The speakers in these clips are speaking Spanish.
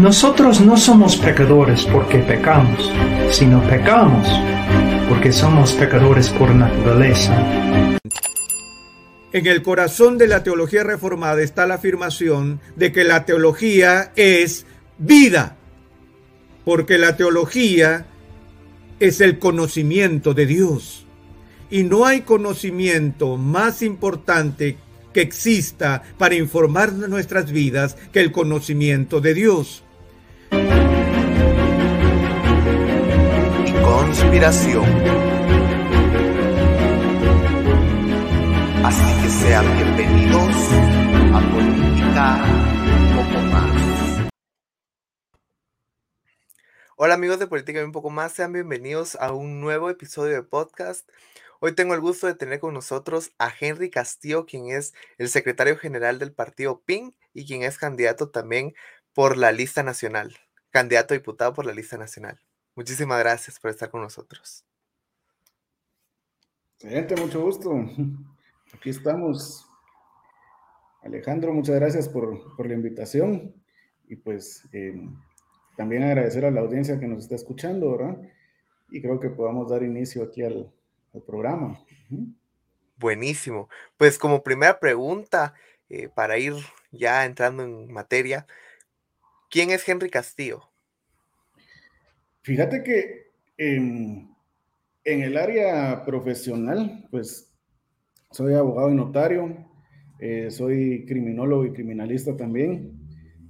Nosotros no somos pecadores porque pecamos, sino pecamos porque somos pecadores por naturaleza. En el corazón de la teología reformada está la afirmación de que la teología es vida, porque la teología es el conocimiento de Dios. Y no hay conocimiento más importante que exista para informar nuestras vidas que el conocimiento de Dios. Conspiración. Así que sean bienvenidos a Política un poco más. Hola amigos de Política un poco más, sean bienvenidos a un nuevo episodio de podcast. Hoy tengo el gusto de tener con nosotros a Henry Castillo, quien es el secretario general del partido PIN y quien es candidato también por la lista nacional, candidato a diputado por la lista nacional. Muchísimas gracias por estar con nosotros. Excelente, mucho gusto. Aquí estamos. Alejandro, muchas gracias por, por la invitación y pues eh, también agradecer a la audiencia que nos está escuchando, ¿verdad? Y creo que podamos dar inicio aquí al, al programa. Buenísimo. Pues como primera pregunta, eh, para ir ya entrando en materia, ¿quién es Henry Castillo? Fíjate que en el área profesional, pues soy abogado y notario, eh, soy criminólogo y criminalista también.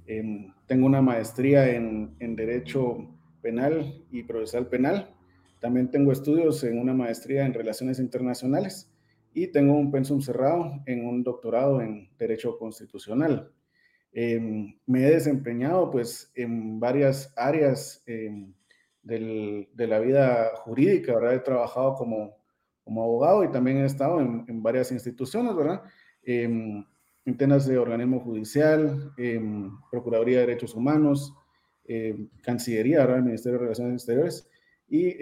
Em, tengo una maestría en, Derecho Penal y Procesal Penal. También tengo estudios en una maestría en Relaciones Internacionales y tengo un pensum cerrado en un doctorado en Derecho Constitucional. Em, me he desempeñado pues en varias áreas em, de la vida jurídica, ¿verdad? He trabajado como, como abogado y también he estado en, varias instituciones, ¿verdad? Em, en temas de organismo judicial, em, Procuraduría de Derechos Humanos, em, Cancillería, ¿verdad? El Ministerio de Relaciones Exteriores y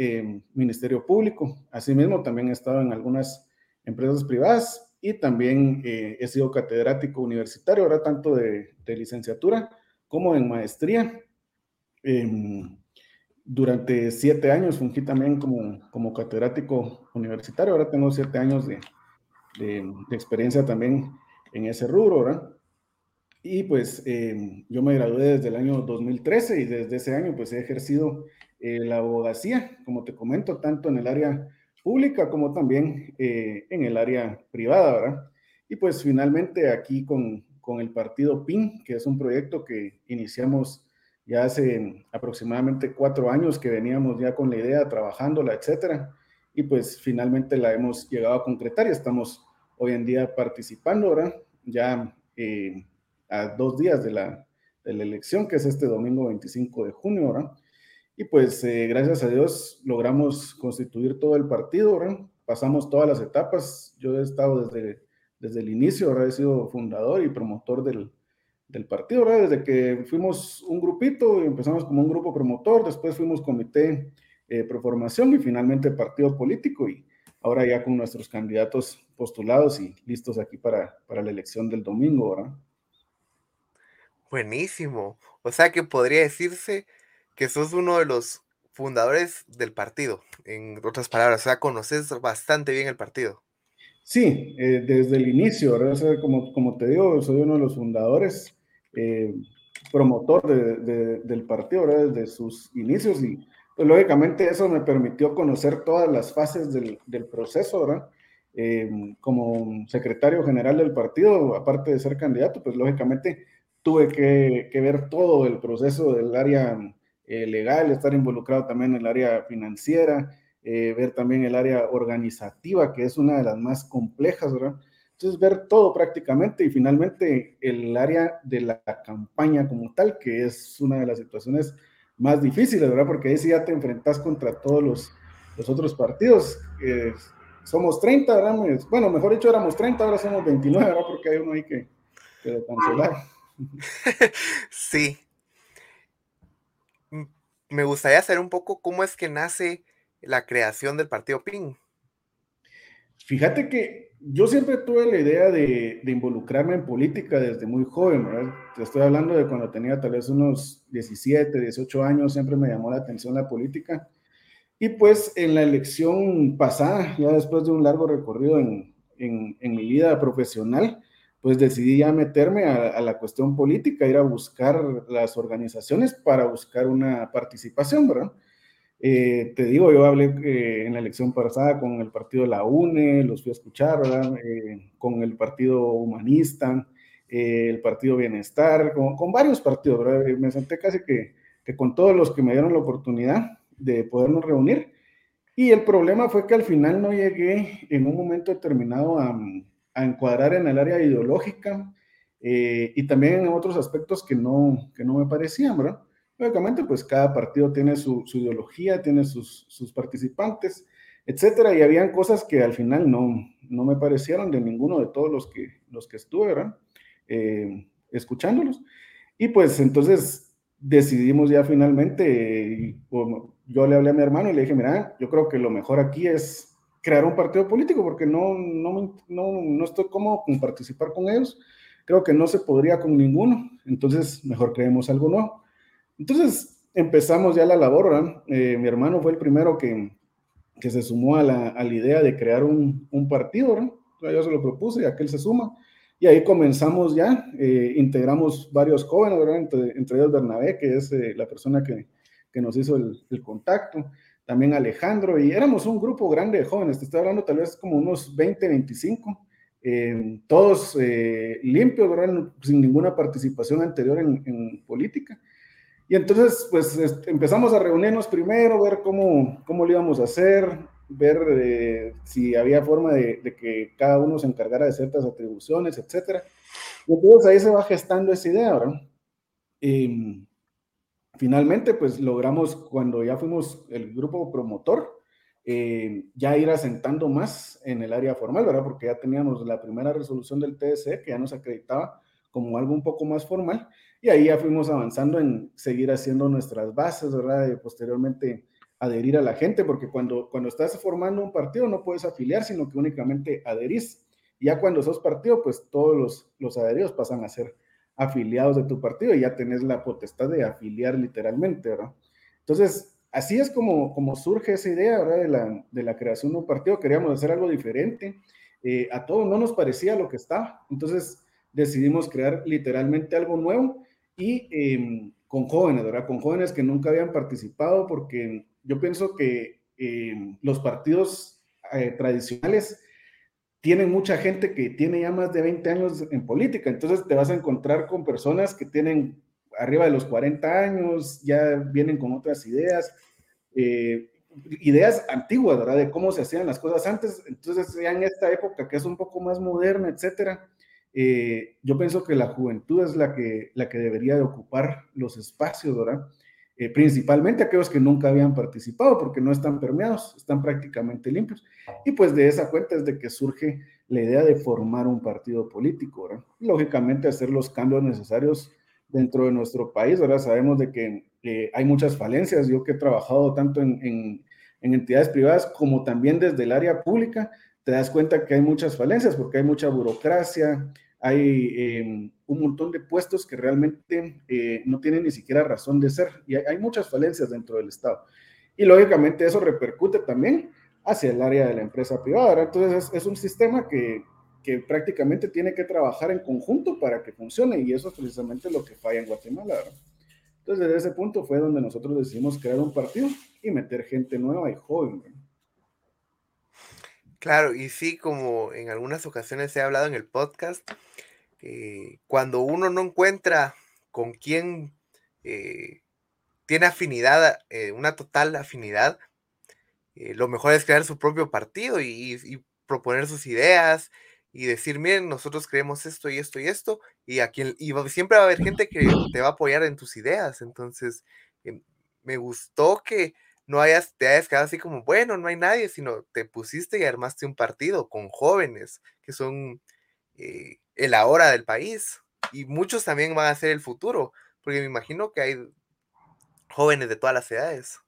Ministerio Público. Asimismo, también he estado en algunas empresas privadas y también eh, he sido catedrático universitario, ¿verdad? Tanto de licenciatura como en maestría. Durante siete años fungí también como, como catedrático universitario, ahora tengo siete años de, de- de experiencia también en ese rubro, ¿verdad? Y pues eh, yo me gradué desde el año 2013 y desde ese año pues he ejercido eh, la abogacía, como te comento, tanto en el área pública como también eh, en el área privada, ¿verdad? Y pues finalmente aquí con, con el partido PIN, que es un proyecto que iniciamos ya hace aproximadamente cuatro años que veníamos ya con la idea, trabajándola, etcétera, y pues finalmente la hemos llegado a concretar y estamos hoy en día participando, ¿verdad? Ya eh, a dos días de la, de la elección, que es este domingo 25 de junio, ¿verdad? Y pues eh, gracias a Dios logramos constituir todo el partido, ¿verdad? Pasamos todas las etapas, yo he estado desde, desde el inicio, ¿verdad? He sido fundador y promotor del, del partido, ¿verdad? Desde que fuimos un grupito, empezamos como un grupo promotor, después fuimos comité eh, proformación y finalmente partido político y ahora ya con nuestros candidatos postulados y listos aquí para, para la elección del domingo, ¿verdad? Buenísimo. O sea que podría decirse que sos uno de los fundadores del partido, en otras palabras, o sea, conoces bastante bien el partido. Sí, eh, desde el inicio, ¿verdad? O sea, como, como te digo, soy uno de los fundadores, eh, promotor de- de- del partido, ¿verdad? Desde sus inicios y pues lógicamente eso me permitió conocer todas las fases del, proceso, ¿verdad? Eh, como secretario general del partido, aparte de ser candidato, pues lógicamente tuve que, ver todo el proceso del área eh, legal, estar involucrado también en el área financiera, ver también el área organizativa, que es una de las más complejas. Entonces, ver todo prácticamente y finalmente el área de la campaña como tal, que es una de las situaciones más difíciles, ¿verdad? Porque ahí sí ya te enfrentas contra todos los, los otros partidos. Eh, somos 30, ¿verdad? Bueno, mejor dicho, éramos 30, ahora somos 29, ¿verdad? Porque hay uno ahí que, que cancelar. sí. Me gustaría saber un poco cómo es que nace la creación del partido PIN. Fíjate que yo siempre tuve la idea de, de, involucrarme en política desde muy joven, ¿verdad? Te estoy hablando de cuando tenía tal vez unos 17, 18 años, siempre me llamó la atención la política. Y pues en la elección pasada, ya después de un largo recorrido en, en, en mi vida profesional, pues decidí ya meterme a, a, la cuestión política, ir a buscar las organizaciones para buscar una participación, ¿verdad? Eh, te digo, yo hablé eh, en la elección pasada con el partido de la UNE, los fui a escuchar. Eh, con el partido humanista, eh, el partido Bienestar, con, con, varios partidos, ¿verdad? Me senté casi que, que con todos los que me dieron la oportunidad de podernos reunir. Y el problema fue que al final no llegué en un momento determinado a, a encuadrar en el área ideológica eh, y también en otros aspectos que no, que no me parecían, ¿verdad? Lógicamente, pues cada partido tiene su, su ideología, tiene sus, sus, participantes, etcétera, y habían cosas que al final no, no me parecieron de ninguno de todos los que, los que estuve, ¿verdad? Eh, escuchándolos. Y pues entonces decidimos ya finalmente, y, yo le hablé a mi hermano y le dije, mira, yo creo que lo mejor aquí es crear un partido político porque no, no, no, no estoy cómodo con participar con ellos. Creo que no se podría con ninguno, entonces mejor creemos algo nuevo. Entonces empezamos ya la labor, eh, mi hermano fue el primero que, que se sumó a la, a la, idea de crear un, un partido, ¿no? yo se lo propuse y aquel se suma. Y ahí comenzamos ya, eh, integramos varios jóvenes, ¿verdad? Entre, entre, ellos Bernabé, que es eh, la persona que, que nos hizo el, el, contacto, también Alejandro, y éramos un grupo grande de jóvenes, te estoy hablando tal vez como unos 20, 25, eh, todos limpios, ¿verdad? Sin ninguna participación anterior en, en política. Y entonces, pues empezamos a reunirnos primero, ver cómo, cómo lo íbamos a hacer, ver eh, si había forma de, de, que cada uno se encargara de ciertas atribuciones, etcétera. Y entonces ahí se va gestando esa idea, ¿verdad? Y finalmente, pues logramos, cuando ya fuimos el grupo promotor, eh, ya ir asentando más en el área formal, ¿verdad? Porque ya teníamos la primera resolución del TSE que ya nos acreditaba como algo un poco más formal, y ahí ya fuimos avanzando en seguir haciendo nuestras bases, ¿verdad? Y posteriormente adherir a la gente, porque cuando, cuando estás formando un partido no puedes afiliar, sino que únicamente adherís. Ya cuando sos partido, pues todos los, los adheridos pasan a ser afiliados de tu partido y ya tenés la potestad de afiliar literalmente, ¿verdad? Entonces, así es como, como surge esa idea, ¿verdad? De la, de la creación de un partido. Queríamos hacer algo diferente. Eh, a todos no nos parecía lo que estaba. Entonces, decidimos crear literalmente algo nuevo y eh, con jóvenes, ¿verdad? Con jóvenes que nunca habían participado, porque yo pienso que eh, los partidos eh, tradicionales tienen mucha gente que tiene ya más de 20 años en política, entonces te vas a encontrar con personas que tienen arriba de los 40 años, ya vienen con otras ideas, eh, ideas antiguas, ¿verdad? De cómo se hacían las cosas antes, entonces ya en esta época que es un poco más moderna, etcétera, eh, yo pienso que la juventud es la que, la que debería de ocupar los espacios, ¿verdad? Eh, principalmente aquellos que nunca habían participado porque no están permeados, están prácticamente limpios. Y pues de esa cuenta es de que surge la idea de formar un partido político, ¿verdad? Lógicamente hacer los cambios necesarios dentro de nuestro país, ¿verdad? Sabemos de que eh, hay muchas falencias, yo que he trabajado tanto en, en, en entidades privadas como también desde el área pública, te das cuenta que hay muchas falencias porque hay mucha burocracia, hay eh, un montón de puestos que realmente eh, no tienen ni siquiera razón de ser y hay, hay, muchas falencias dentro del Estado. Y lógicamente eso repercute también hacia el área de la empresa privada. Entonces es, es un sistema que, que, prácticamente tiene que trabajar en conjunto para que funcione y eso es precisamente lo que falla en Guatemala. ¿verdad? Entonces, desde ese punto fue donde nosotros decidimos crear un partido y meter gente nueva y joven. Claro, y sí, como en algunas ocasiones he hablado en el podcast, eh, cuando uno no encuentra con quién eh, tiene afinidad, eh, una total afinidad, lo mejor es crear su propio partido y, proponer sus ideas y decir, miren, nosotros creemos esto y esto y esto, y, aquí, y siempre va a haber gente que te va a apoyar en tus ideas. Entonces, em, me gustó que no hayas, te hayas quedado así como, bueno, no hay nadie, sino te pusiste y armaste un partido con jóvenes que son eh, el ahora del país. Y muchos también van a ser el futuro, porque me imagino que hay jóvenes de todas las edades.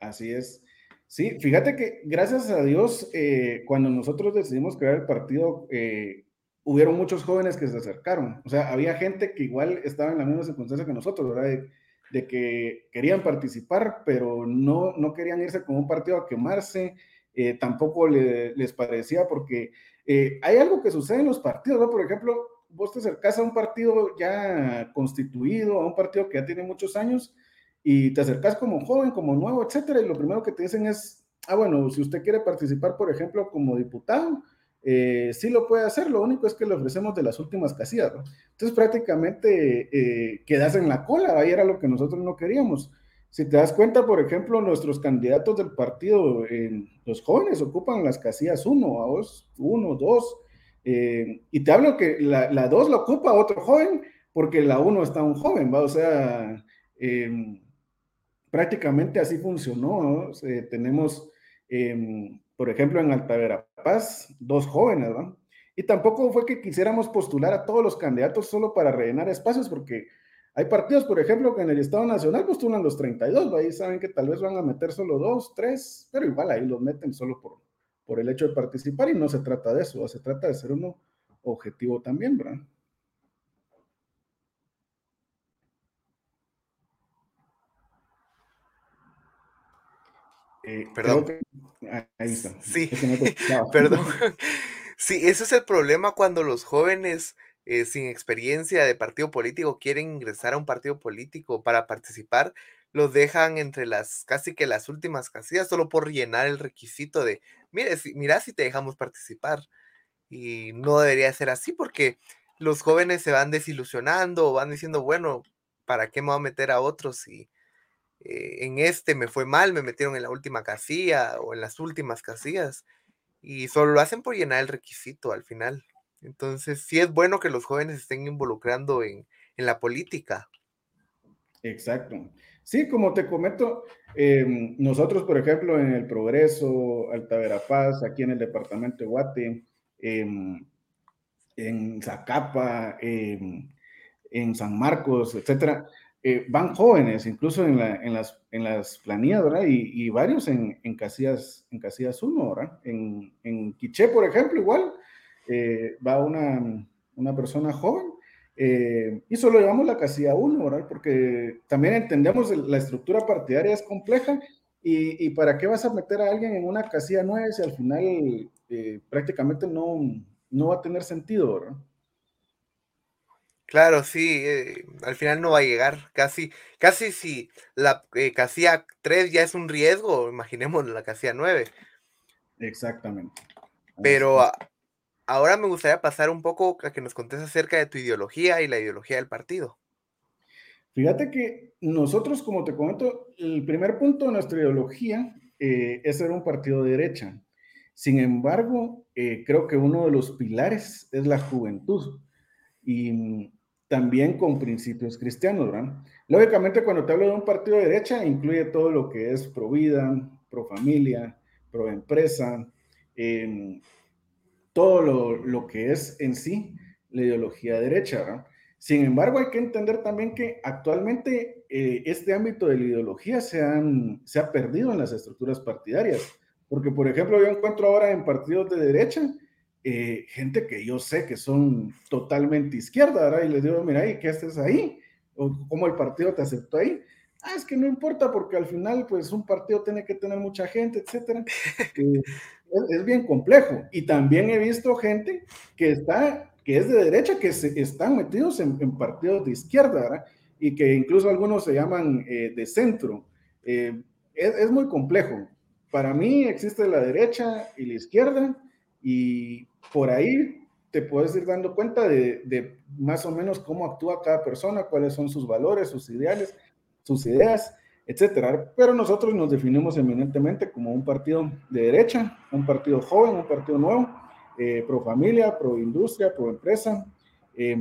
Así es. Sí, fíjate que gracias a Dios, eh, cuando nosotros decidimos crear el partido, eh, hubieron muchos jóvenes que se acercaron. O sea, había gente que igual estaba en la misma circunstancia que nosotros, ¿verdad? De, que querían participar, pero no, no querían irse con un partido a quemarse. Eh, tampoco les parecía, porque hay algo que sucede en los partidos, ¿no? Por ejemplo, vos te acercás a un partido ya constituido, a un partido que ya tiene muchos años, y te acercas como joven, como nuevo, etcétera, y lo primero que te dicen es, ah, bueno, si usted quiere participar, por ejemplo, como diputado, eh, sí lo puede hacer, lo único es que le ofrecemos de las últimas casillas, ¿no? Entonces prácticamente eh, quedas en la cola, ahí era lo que nosotros no queríamos. Si te das cuenta, por ejemplo, nuestros candidatos del partido, los jóvenes ocupan las casillas 1, a vos, 1, 2, y te hablo que la 2 la ocupa otro joven, porque la 1 está un joven, ¿va? O sea, eh, prácticamente así funcionó. tenemos, em, por ejemplo, en Alta Paz, dos jóvenes, ¿no? Y tampoco fue que quisiéramos postular a todos los candidatos solo para rellenar espacios, porque hay partidos, por ejemplo, que en el Estado Nacional postulan los 32, ahí saben que tal vez van a meter solo dos, tres, pero igual ahí los meten solo por, por el hecho de participar y no se trata de eso, se trata de ser uno objetivo también, ¿verdad? Eh, perdón. ahí está. Sí, perdón. Sí, ese es el problema cuando los jóvenes eh, sin experiencia de partido político quieren ingresar a un partido político para participar, los dejan entre las casi que las últimas casillas solo por llenar el requisito de, mire, si, mira si te dejamos participar. Y no debería ser así porque los jóvenes se van desilusionando o van diciendo, bueno, ¿para qué me voy a meter a otros si eh, en este me fue mal, me metieron en la última casilla o en las últimas casillas y solo lo hacen por llenar el requisito al final. Entonces, sí es bueno que los jóvenes estén involucrando en, la política. Exacto. Sí, como te comento, em, nosotros, por ejemplo, en el Progreso, Alta Verapaz, aquí en el departamento de Guate, em, en Zacapa, em, en San Marcos, etcétera, eh, van jóvenes, incluso en, las, en las planillas, ¿verdad? Y, varios en, en, casillas, en casillas 1, ¿verdad? En, en Quiché, por ejemplo, igual, eh, va una, una, persona joven eh, y solo llevamos la casilla 1, ¿verdad? Porque también entendemos la estructura partidaria es compleja y, y, para qué vas a meter a alguien en una casilla 9 si al final prácticamente no, no va a tener sentido, ¿verdad? Claro, sí, eh, al final no va a llegar. Casi, casi si la eh, casilla 3 ya es un riesgo, imaginemos la casilla 9. Exactamente. Pero ahora me gustaría pasar un poco a que nos contes acerca de tu ideología y la ideología del partido. Fíjate que nosotros, como te comento, el primer punto de nuestra ideología eh, es ser un partido de derecha. Sin embargo, creo que uno de los pilares es la juventud. Y también con principios cristianos, ¿verdad? Lógicamente, cuando te hablo de un partido de derecha, incluye todo lo que es pro vida, pro familia, pro empresa, em, todo lo, que es en sí la ideología derecha, ¿verdad? Sin embargo, hay que entender también que actualmente eh, este ámbito de la ideología se, se ha perdido en las estructuras partidarias, porque, por ejemplo, yo encuentro ahora en partidos de derecha eh, gente que yo sé que son totalmente izquierda, ¿verdad? Y les digo, mira, ¿y qué haces ahí? ¿O cómo el partido te aceptó ahí? Ah, es que no importa porque al final, pues un partido tiene que tener mucha gente, etcétera. Eh, es, bien complejo. Y también he visto gente que está, que es de derecha, que se, están metidos en, partidos de izquierda, ¿verdad? y que incluso algunos se llaman eh, de centro. Eh, es, es, muy complejo. Para mí existe la derecha y la izquierda y por ahí te puedes ir dando cuenta de, de más o menos cómo actúa cada persona, cuáles son sus valores, sus ideales, sus ideas, etcétera. Pero nosotros nos definimos eminentemente como un partido de derecha, un partido joven, un partido nuevo, eh, pro familia, pro industria, pro empresa. Eh,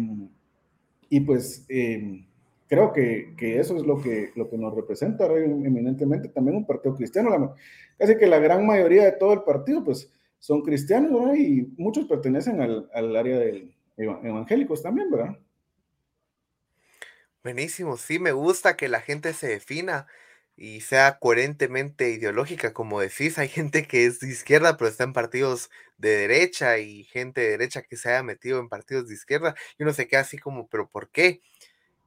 y pues eh, creo que, que, eso es lo que, lo que nos representa eminentemente también un partido cristiano. La, casi que la gran mayoría de todo el partido, pues son cristianos, ¿verdad? Y muchos pertenecen al, al área de evangélicos también, ¿verdad? Buenísimo, sí, me gusta que la gente se defina y sea coherentemente ideológica, como decís, hay gente que es de izquierda, pero está en partidos de derecha y gente de derecha que se haya metido en partidos de izquierda, y uno se queda así como, pero ¿por qué?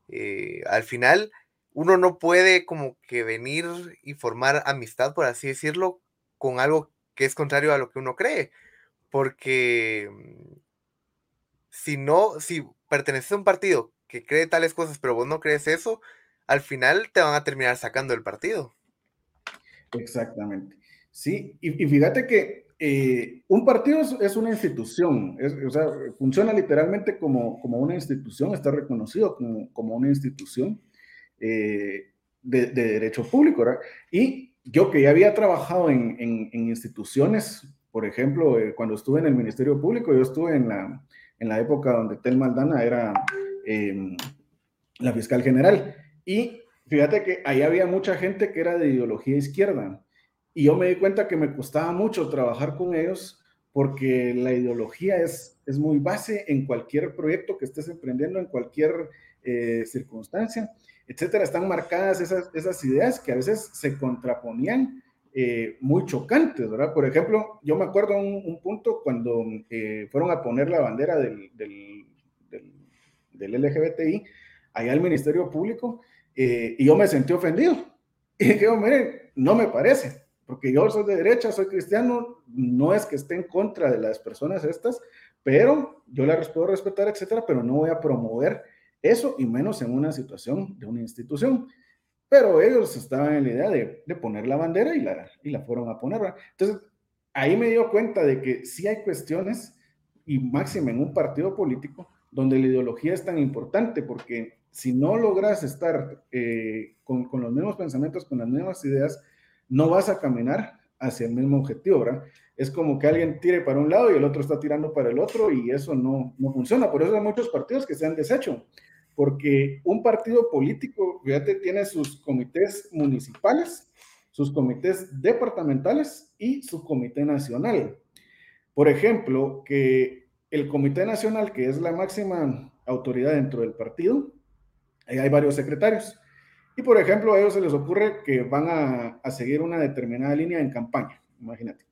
Eh, al final, uno no puede como que venir y formar amistad, por así decirlo, con algo que es contrario a lo que uno cree, porque mm, si no, si perteneces a un partido que cree tales cosas, pero vos no crees eso, al final te van a terminar sacando el partido. Exactamente. Sí, y, fíjate que eh, un partido es, es una institución, es, o sea, funciona literalmente como, como, una institución, está reconocido como, como una institución eh, de, de, derecho público, ¿verdad? Y yo que ya había trabajado en, instituciones, por ejemplo, eh, cuando estuve en el Ministerio Público, yo estuve en la, época donde Tel Maldana era eh, la fiscal general. Y fíjate que ahí había mucha gente que era de ideología izquierda. Y yo me di cuenta que me costaba mucho trabajar con ellos porque la ideología es, es muy base en cualquier proyecto que estés emprendiendo, en cualquier eh, circunstancia, etcétera. Están marcadas esas, esas ideas que a veces se contraponían eh, muy chocantes, ¿verdad? Por ejemplo, yo me acuerdo un, un punto cuando eh, fueron a poner la bandera del, del, del LGBTI allá al Ministerio Público eh, y yo me sentí ofendido. Y dije, mire, no me parece, porque yo soy de derecha, soy cristiano, no es que esté en contra de las personas estas, pero yo las puedo respetar, etcétera, pero no voy a promover eso y menos en una situación de una institución. Pero ellos estaban en la idea de, poner la bandera y la, y la fueron a poner. Entonces, ahí me dio cuenta de que sí hay cuestiones, y máximo en un partido político, donde la ideología es tan importante, porque si no logras estar eh, con, con, los mismos pensamientos, con las mismas ideas, no vas a caminar hacia el mismo objetivo, ¿verdad? Es como que alguien tire para un lado y el otro está tirando para el otro y eso no, no funciona. Por eso hay muchos partidos que se han deshecho, porque un partido político, fíjate, tiene sus comités municipales, sus comités departamentales y su comité nacional. Por ejemplo, que el Comité Nacional, que es la máxima autoridad dentro del partido, ahí hay varios secretarios. Y por ejemplo, a ellos se les ocurre que van a, a, seguir una determinada línea en campaña, imagínate.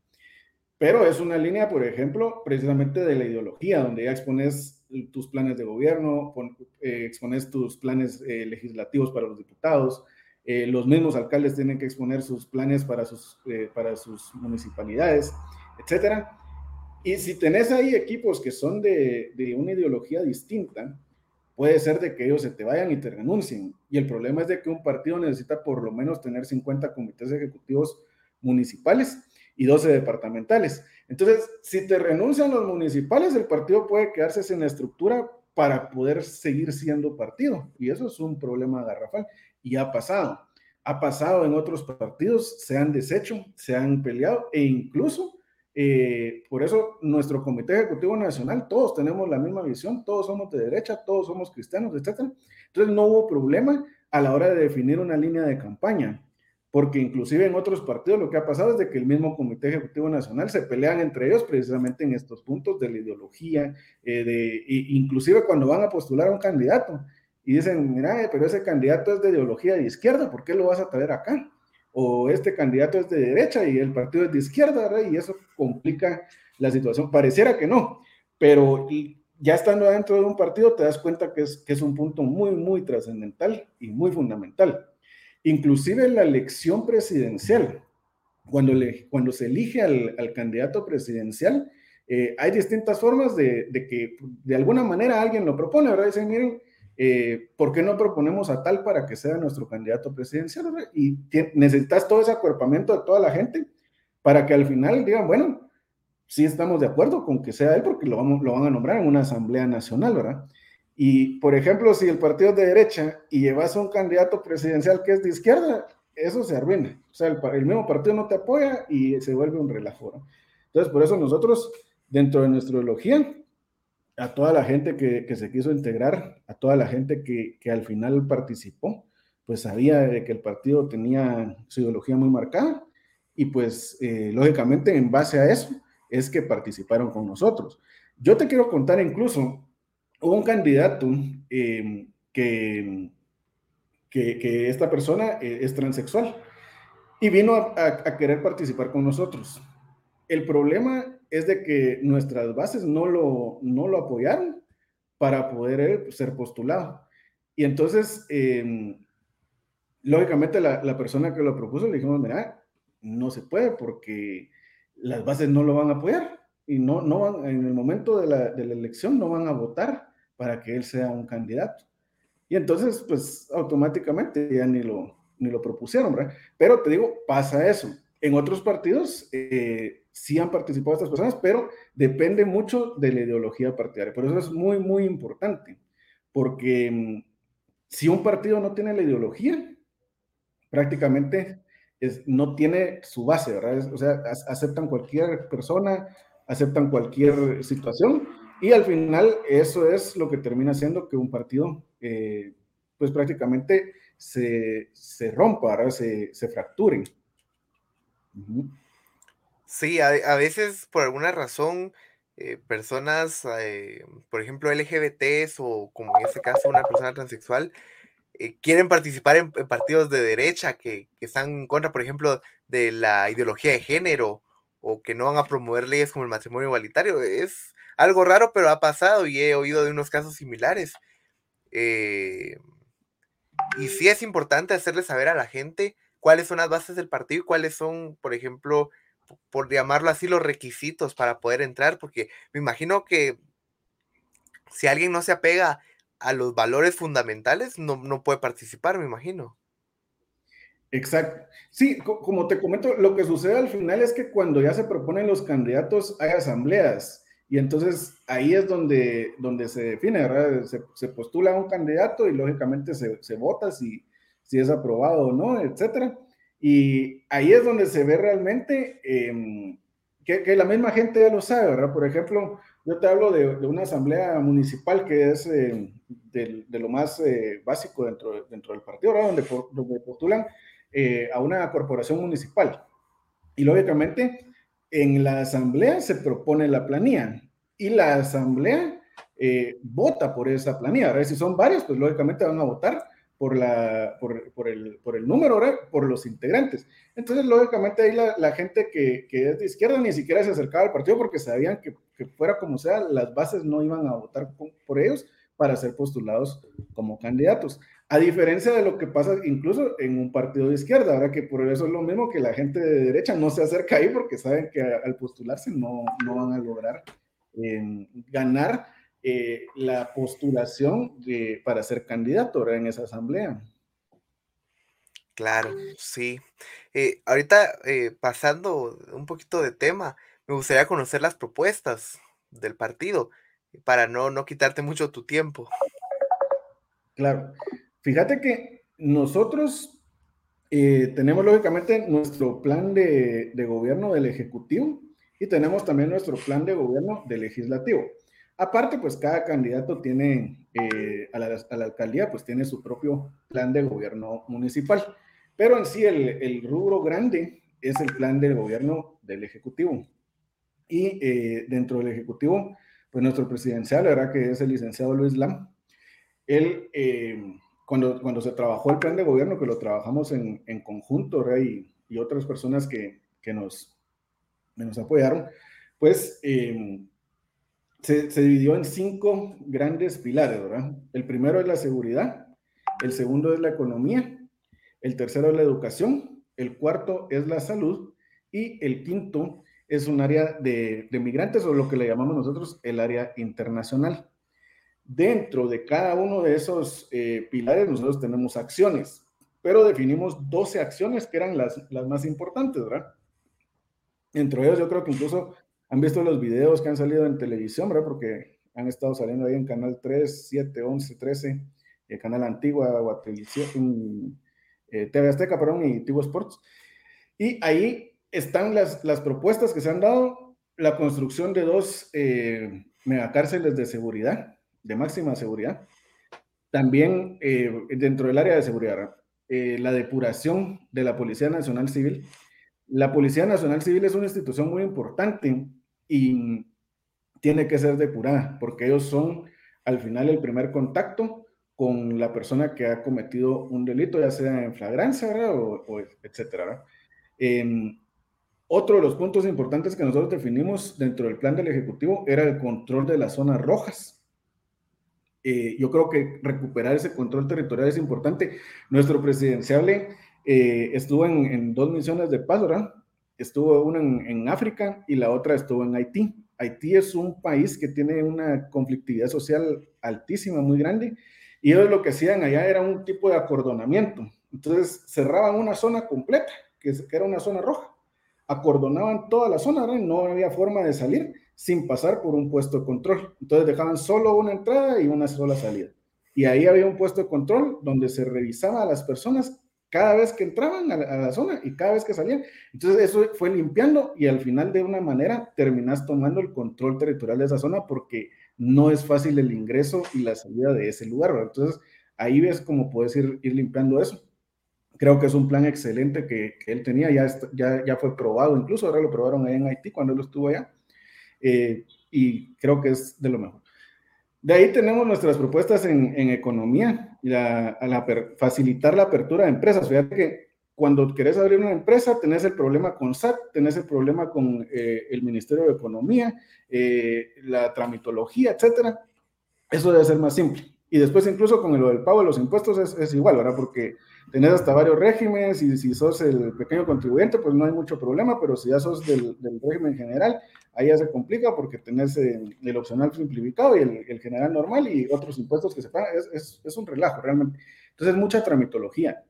Pero es una línea, por ejemplo, precisamente de la ideología, donde ya expones tus planes de gobierno, eh, expones tus planes eh, legislativos para los diputados, eh, los mismos alcaldes tienen que exponer sus planes para sus, para sus municipalidades, etcétera. Y si tenés ahí equipos que son de, de, una ideología distinta, puede ser de que ellos se te vayan y te renuncien. Y el problema es de que un partido necesita por lo menos tener 50 comités ejecutivos municipales y 12 departamentales. Entonces, si te renuncian los municipales, el partido puede quedarse sin estructura para poder seguir siendo partido. Y eso es un problema garrafal. Y ha pasado. Ha pasado en otros partidos, se han deshecho, se han peleado e incluso eh, por eso nuestro Comité Ejecutivo Nacional, todos tenemos la misma visión, todos somos de derecha, todos somos cristianos, etc. Entonces no hubo problema a la hora de definir una línea de campaña, porque inclusive en otros partidos lo que ha pasado es de que el mismo Comité Ejecutivo Nacional se pelean entre ellos precisamente en estos puntos de la ideología, eh, de, inclusive cuando van a postular a un candidato y dicen, mira, pero ese candidato es de ideología de izquierda, ¿por qué lo vas a traer acá? O este candidato es de derecha y el partido es de izquierda, ¿verdad? Y eso complica la situación. Pareciera que no, pero ya estando dentro de un partido te das cuenta que es, que es un punto muy, muy trascendental y muy fundamental. Inclusive la elección presidencial, cuando, le, cuando se elige al, al candidato presidencial, eh, hay distintas formas de, de, que de alguna manera alguien lo propone, ¿verdad? Dicen, miren, eh, ¿por qué no proponemos a tal para que sea nuestro candidato presidencial? Y necesitas todo ese acuerpamiento de toda la gente para que al final digan, bueno, sí estamos de acuerdo con que sea él porque lo, vamos, lo van a nombrar en una asamblea nacional, ¿verdad? Y, por ejemplo, si el partido es de derecha y llevas a un candidato presidencial que es de izquierda, eso se arruina. O sea, el, mismo partido no te apoya y se vuelve un relajo. Entonces, por eso nosotros, dentro de nuestra ideología, a toda la gente que, se quiso integrar, a toda la gente que, al final participó, pues sabía que el partido tenía su ideología muy marcada y pues eh, lógicamente en base a eso es que participaron con nosotros. Yo te quiero contar incluso, un candidato em, que, que, esta persona eh, es transexual y vino a, querer participar con nosotros. El problema es de que nuestras bases no lo, no lo apoyaron para poder ser postulado. Y entonces, em, lógicamente, la, la, persona que lo propuso le dijimos, mira, no se puede porque las bases no lo van a apoyar y no, no van, en el momento de la, de la elección no van a votar para que él sea un candidato. Y entonces, pues automáticamente ya ni lo, ni lo propusieron, ¿verdad? Pero te digo, pasa eso. En otros partidos eh, sí han participado estas personas, pero depende mucho de la ideología partidaria. Por eso es muy, muy importante, porque mm, si un partido no tiene la ideología, prácticamente es, no tiene su base, ¿verdad? o sea, aceptan cualquier persona, aceptan cualquier situación y al final eso es lo que termina siendo que un partido, eh, pues prácticamente se, se rompa, Se, se fracture. Sí, a, veces por alguna razón eh, personas, eh, por ejemplo LGBTs o como en este caso una persona transexual, quieren participar en, partidos de derecha que, que, están en contra, por ejemplo, de la ideología de género o que no van a promover leyes como el matrimonio igualitario. Es, algo raro, pero ha pasado y he oído de unos casos similares. Eh, y sí es importante hacerle saber a la gente cuáles son las bases del partido y cuáles son, por ejemplo, por llamarlo así, los requisitos para poder entrar, porque me imagino que si alguien no se apega a los valores fundamentales, no, no puede participar, me imagino. Exacto. Sí, como te comento, lo que sucede al final es que cuando ya se proponen los candidatos hay asambleas y entonces ahí es donde, donde se define, ¿verdad? Se, postula un candidato y lógicamente se, se, vota si, si es aprobado o no, etcétera. Y ahí es donde se ve realmente em, que, que, la misma gente ya lo sabe, ¿verdad? Por ejemplo, yo te hablo de, de una asamblea municipal que es eh, de, de, lo más eh, básico dentro, dentro del partido, ¿verdad? Donde, donde postulan eh, a una corporación municipal. Y lógicamente en la asamblea se propone la planilla y la asamblea eh, vota por esa planilla. ver Si son varios, pues lógicamente van a votar por, la, por, el, por el número, por los integrantes. Entonces, lógicamente ahí la, gente que, que, es de izquierda ni siquiera se acercaba al partido porque sabían que, que fuera como sea, las bases no iban a votar por ellos para ser postulados como candidatos. A diferencia de lo que pasa incluso en un partido de izquierda, ahora que por eso es lo mismo que la gente de derecha no se acerca ahí porque saben que al postularse no, no van a lograr eh, ganar eh, la postulación de, para ser candidato en esa asamblea. Claro, sí. Eh, ahorita pasando un poquito de tema, me gustaría conocer las propuestas del partido para no, no quitarte mucho tu tiempo. Claro. Fíjate que nosotros eh, tenemos lógicamente nuestro plan de, gobierno del Ejecutivo y tenemos también nuestro plan de gobierno del Legislativo. Aparte, pues cada candidato tiene eh, a, la, alcaldía, pues tiene su propio plan de gobierno municipal. Pero en sí el, rubro grande es el plan de gobierno del Ejecutivo. Y eh, dentro del Ejecutivo, pues nuestro presidencial, la verdad que es el licenciado Luis Lam, él cuando, cuando se trabajó el plan de gobierno, que lo trabajamos en, en conjunto, Rey, y otras personas que, que nos, nos apoyaron, pues se, dividió en cinco grandes pilares, ¿verdad? El primero es la seguridad, el segundo es la economía, el tercero es la educación, el cuarto es la salud y el quinto es un área de, migrantes o lo que le llamamos nosotros el área internacional. dentro de cada uno de esos eh, pilares nosotros tenemos acciones, pero definimos 12 acciones que eran las, las más importantes, ¿verdad? Entre ellos yo creo que incluso han visto los videos que han salido en televisión, ¿verdad? Porque han estado saliendo ahí en Canal 3, 7, 11, 13, el Canal Antigua, o eh, TV Azteca, perdón, y Tigo Sports. Y ahí están las, las propuestas que se han dado, la construcción de dos eh, megacárceles de seguridad, de máxima seguridad. También eh, dentro del área de seguridad, eh, la depuración de la Policía Nacional Civil. La Policía Nacional Civil es una institución muy importante y tiene que ser depurada porque ellos son al final el primer contacto con la persona que ha cometido un delito, ya sea en flagrancia o, o etcétera. Em, otro de los puntos importantes que nosotros definimos dentro del plan del Ejecutivo era el control de las zonas rojas. Eh, yo creo que recuperar ese control territorial es importante. Nuestro presidenciable eh, estuvo en, dos misiones de paz, ¿verdad? Estuvo una en, África y la otra estuvo en Haití. Haití es un país que tiene una conflictividad social altísima, muy grande, y ellos lo que hacían allá era un tipo de acordonamiento. Entonces cerraban una zona completa, que era una zona roja acordonaban toda la zona, no había forma de salir sin pasar por un puesto de control. Entonces dejaban solo una entrada y una sola salida. Y ahí había un puesto de control donde se revisaba a las personas cada vez que entraban a la, zona y cada vez que salían. Entonces eso fue limpiando y al final de una manera terminas tomando el control territorial de esa zona porque no es fácil el ingreso y la salida de ese lugar. Entonces ahí ves cómo puedes ir, ir limpiando eso creo que es un plan excelente que, él tenía, ya, ya, ya, fue probado, incluso ahora lo probaron ahí en Haití cuando él estuvo allá, eh, y creo que es de lo mejor. De ahí tenemos nuestras propuestas en, en economía, la, la facilitar la apertura de empresas. Fíjate que cuando querés abrir una empresa, tenés el problema con SAT, tenés el problema con eh, el Ministerio de Economía, eh, la tramitología, etcétera. Eso debe ser más simple. Y después incluso con lo del pago de los impuestos es, es igual, ¿verdad? Porque tenés hasta varios regímenes y si sos el pequeño contribuyente, pues no hay mucho problema, pero si ya sos del, del régimen general, ahí ya se complica porque tenés el, el opcional simplificado y el, el, general normal y otros impuestos que se pagan, es, es, es un relajo realmente. Entonces, mucha tramitología.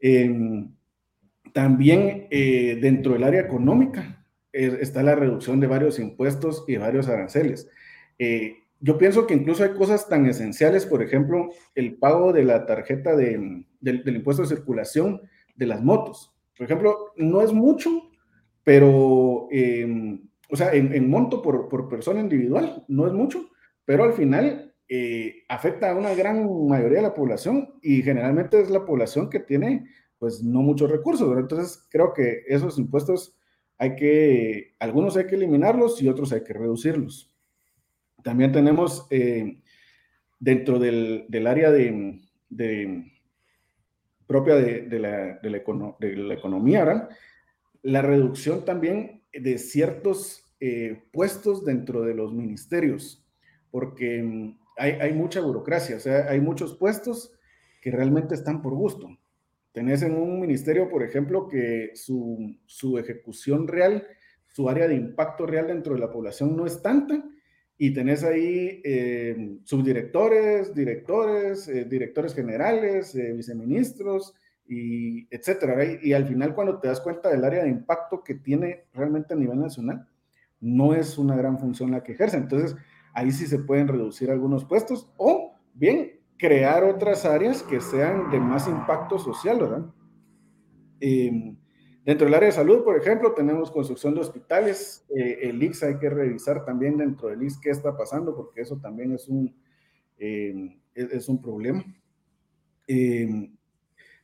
Eh, también eh, dentro del área económica eh, está la reducción de varios impuestos y varios aranceles. Eh, yo pienso que incluso hay cosas tan esenciales, por ejemplo, el pago de la tarjeta de, del, impuesto de circulación de las motos. Por ejemplo, no es mucho, pero, eh, o sea, en, monto por, por, persona individual, no es mucho, pero al final eh, afecta a una gran mayoría de la población y generalmente es la población que tiene, pues, no muchos recursos. Entonces, creo que esos impuestos hay que, algunos hay que eliminarlos y otros hay que reducirlos. También tenemos eh, dentro del, del, área de, de propia de, de, la, economía, ¿verdad? la reducción también de ciertos eh, puestos dentro de los ministerios, porque mm, hay, mucha burocracia, o sea, hay muchos puestos que realmente están por gusto. Tenés en un ministerio, por ejemplo, que su, su ejecución real, su área de impacto real dentro de la población no es tanta, y tenés ahí eh, subdirectores, directores, eh, directores generales, viceministros, y etcétera. Y, al final, cuando te das cuenta del área de impacto que tiene realmente a nivel nacional, no es una gran función la que ejerce. Entonces, ahí sí se pueden reducir algunos puestos o bien crear otras áreas que sean de más impacto social, ¿verdad? Eh, Dentro del área de salud, por ejemplo, tenemos construcción de hospitales. Eh, el IX hay que revisar también dentro del IX qué está pasando, porque eso también es un, eh, es, un problema. Eh,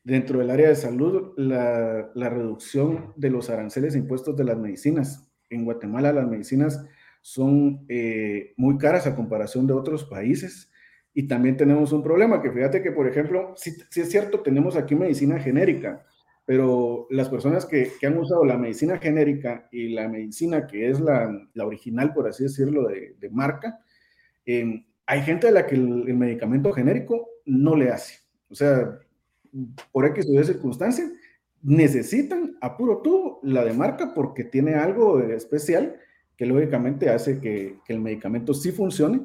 dentro del área de salud, la, la, reducción de los aranceles e impuestos de las medicinas. En Guatemala las medicinas son eh, muy caras a comparación de otros países. Y también tenemos un problema, que fíjate que, por ejemplo, si, es cierto, tenemos aquí medicina genérica, pero las personas que, que, han usado la medicina genérica y la medicina que es la, la original, por así decirlo, de, marca, eh, hay gente a la que el, el, medicamento genérico no le hace. O sea, por X o Y circunstancia, necesitan a puro tubo la de marca porque tiene algo especial que lógicamente hace que, el medicamento sí funcione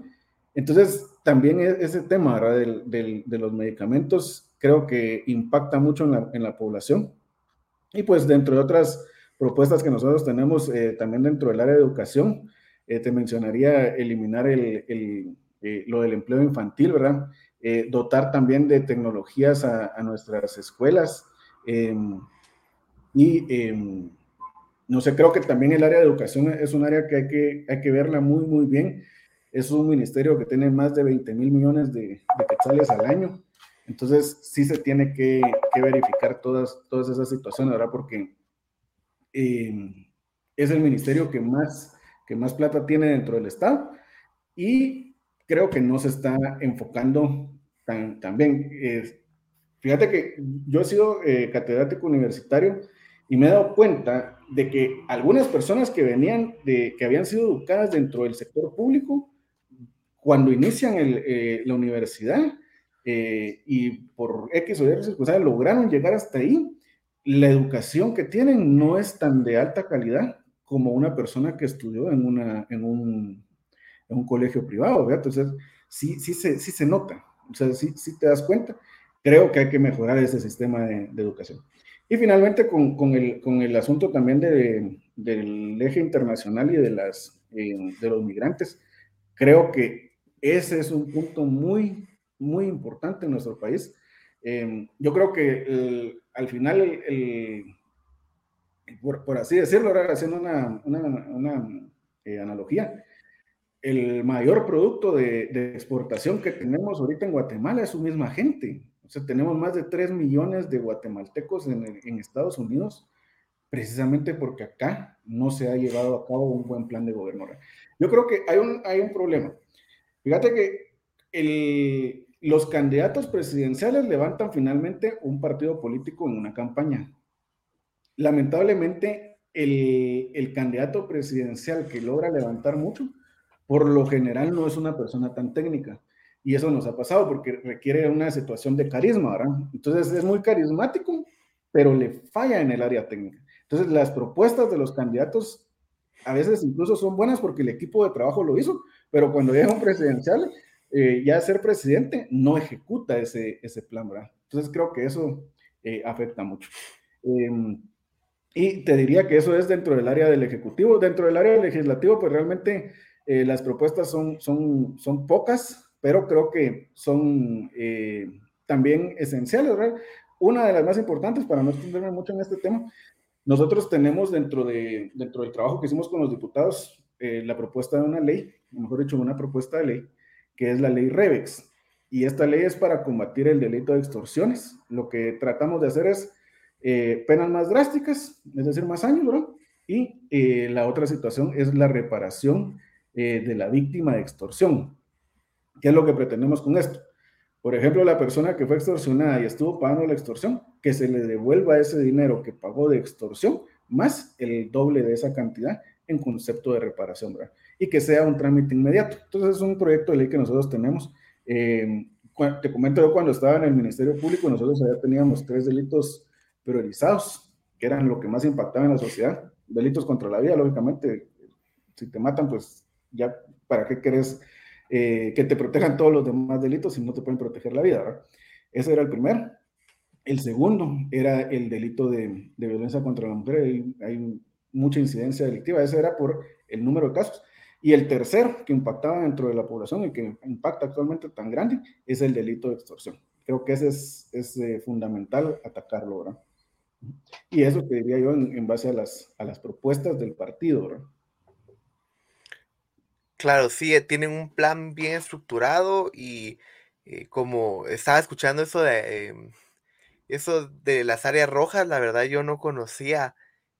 Entonces, también e, ese tema de los medicamentos creo que impacta mucho en la, población. Y pues dentro de otras propuestas que nosotros tenemos eh, también dentro del área de educación, eh, te mencionaría eliminar el, eh, lo del empleo infantil, ¿verdad? dotar también de tecnologías a nuestras escuelas. Em, y em, no sé, creo que también el área de educación es un área que hay que, hay que verla muy, muy bien. Es un ministerio que tiene más de 20 mil millones de, de quetzales al año. Entonces, sí se tiene que, verificar todas, todas esas situaciones, ¿verdad? Porque em, es el ministerio que más, que más plata tiene dentro del Estado y creo que no se está enfocando tan, tan bien. Fíjate que yo he sido eh, catedrático universitario y me he dado cuenta de que algunas personas que venían de, que habían sido educadas dentro del sector público, cuando inician eh, la universidad eh, y por X o Y circunstancias lograron llegar hasta ahí, la educación que tienen no es tan de alta calidad como una persona que estudió en, una, en, un, en un colegio privado, ¿verdad? Entonces, sí, sí, se, sí se nota, o sea, sí, sí te das cuenta. Creo que hay que mejorar ese sistema de, de educación. Y finalmente con, con, el, con el, asunto también de, del eje internacional y de, las, eh, de los migrantes, creo que ese es un punto muy, muy importante en nuestro país. Eh, yo creo que al final, el, por, así decirlo, ahora haciendo una, una, una eh, analogía, el mayor producto de, de, exportación que tenemos ahorita en Guatemala es su misma gente. O sea, tenemos más de 3 millones de guatemaltecos en, Estados Unidos, precisamente porque acá no se ha llevado a cabo un buen plan de gobierno. Yo creo que hay un, hay un problema. Fíjate que los candidatos presidenciales levantan finalmente un partido político en una campaña. Lamentablemente, el, el candidato presidencial que logra levantar mucho, por lo general no es una persona tan técnica y eso nos ha pasado porque requiere una situación de carisma, ¿verdad? Entonces es muy carismático, pero le falla en el área técnica. Entonces las propuestas de los candidatos a veces incluso son buenas porque el equipo de trabajo lo hizo, pero cuando llega un presidencial, eh, ya ser presidente no ejecuta ese, ese plan, ¿verdad? Entonces creo que eso eh, afecta mucho. Em, y te diría que eso es dentro del área del Ejecutivo. Dentro del área legislativo, pues realmente eh, las propuestas son, son, son pocas, pero creo que son eh, también esenciales, ¿verdad? Una de las más importantes, para no extenderme mucho en este tema, nosotros tenemos dentro, de, dentro del trabajo que hicimos con los diputados eh, la propuesta de una ley, mejor dicho, una propuesta de ley, que es la ley REVEX. Y esta ley es para combatir el delito de extorsiones. Lo que tratamos de hacer es eh, penas más drásticas, es decir, más años, ¿verdad? Y la otra situación es la reparación de la víctima de extorsión. ¿Qué es lo que pretendemos con esto? Por ejemplo, la persona que fue extorsionada y estuvo pagando la extorsión, que se le devuelva ese dinero que pagó de extorsión, más el doble de esa cantidad en concepto de reparación, ¿verdad? Y que sea un trámite inmediato. Entonces, es un proyecto de ley que nosotros tenemos. Eh, te comento yo cuando estaba en el Ministerio Público, nosotros ya teníamos tres delitos priorizados, que eran lo que más impactaba en la sociedad. Delitos contra la vida, lógicamente, si te matan, pues ya, ¿para qué querés eh, que te protejan todos los demás delitos y no te pueden proteger la vida. ¿verdad? Ese era el primero. El segundo era el delito de, violencia contra la mujer. Hay, mucha incidencia delictiva. Ese era por el número de casos. Y el tercero, que impactaba dentro de la población y que impacta actualmente tan grande, es el delito de extorsión. Creo que ese es, es eh, fundamental atacarlo, ¿verdad? Y eso te diría yo en, en, base a las, a las propuestas del partido, ¿verdad? Claro, sí, eh, tienen un plan bien estructurado y eh, como estaba escuchando eso de em, eso de las áreas rojas, la verdad yo no conocía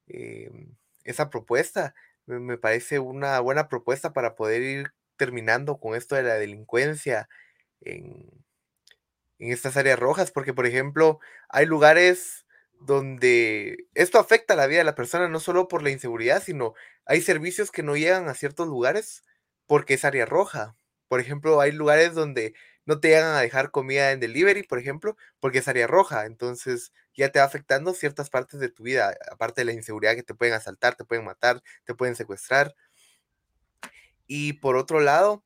em, esa propuesta. Me, parece una buena propuesta para poder ir terminando con esto de la delincuencia en, en estas áreas rojas, porque por ejemplo hay lugares donde esto afecta la vida de la persona no solo por la inseguridad, sino hay servicios que no llegan a ciertos lugares porque es área roja. Por ejemplo, hay lugares donde no te llegan a dejar comida en delivery, por ejemplo, porque es área roja. Entonces ya te va afectando ciertas partes de tu vida, aparte de la inseguridad que te pueden asaltar, te pueden matar, te pueden secuestrar. Y por otro lado,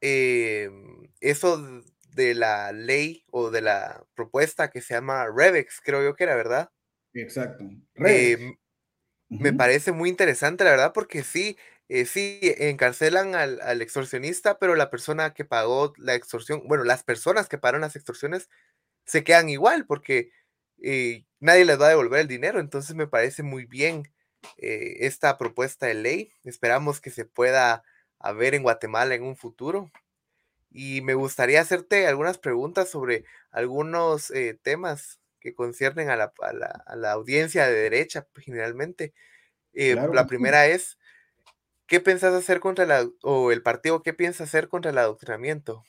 em, eso de la ley o de la propuesta que se llama Revex, creo yo que era, ¿verdad? Exacto. Em, me parece muy interesante, la verdad, porque sí, eh, sí, encarcelan al, al, extorsionista, pero la persona que pagó la extorsión, bueno, las personas que pagaron las extorsiones se quedan igual, porque eh, nadie les va a devolver el dinero. Entonces me parece muy bien eh, esta propuesta de ley. Esperamos que se pueda haber en Guatemala en un futuro. Y me gustaría hacerte algunas preguntas sobre algunos temas que conciernen a la, a, la, audiencia de derecha generalmente. La primera es, ¿qué piensas hacer contra la, o el partido, qué piensa hacer contra el adoctrinamiento?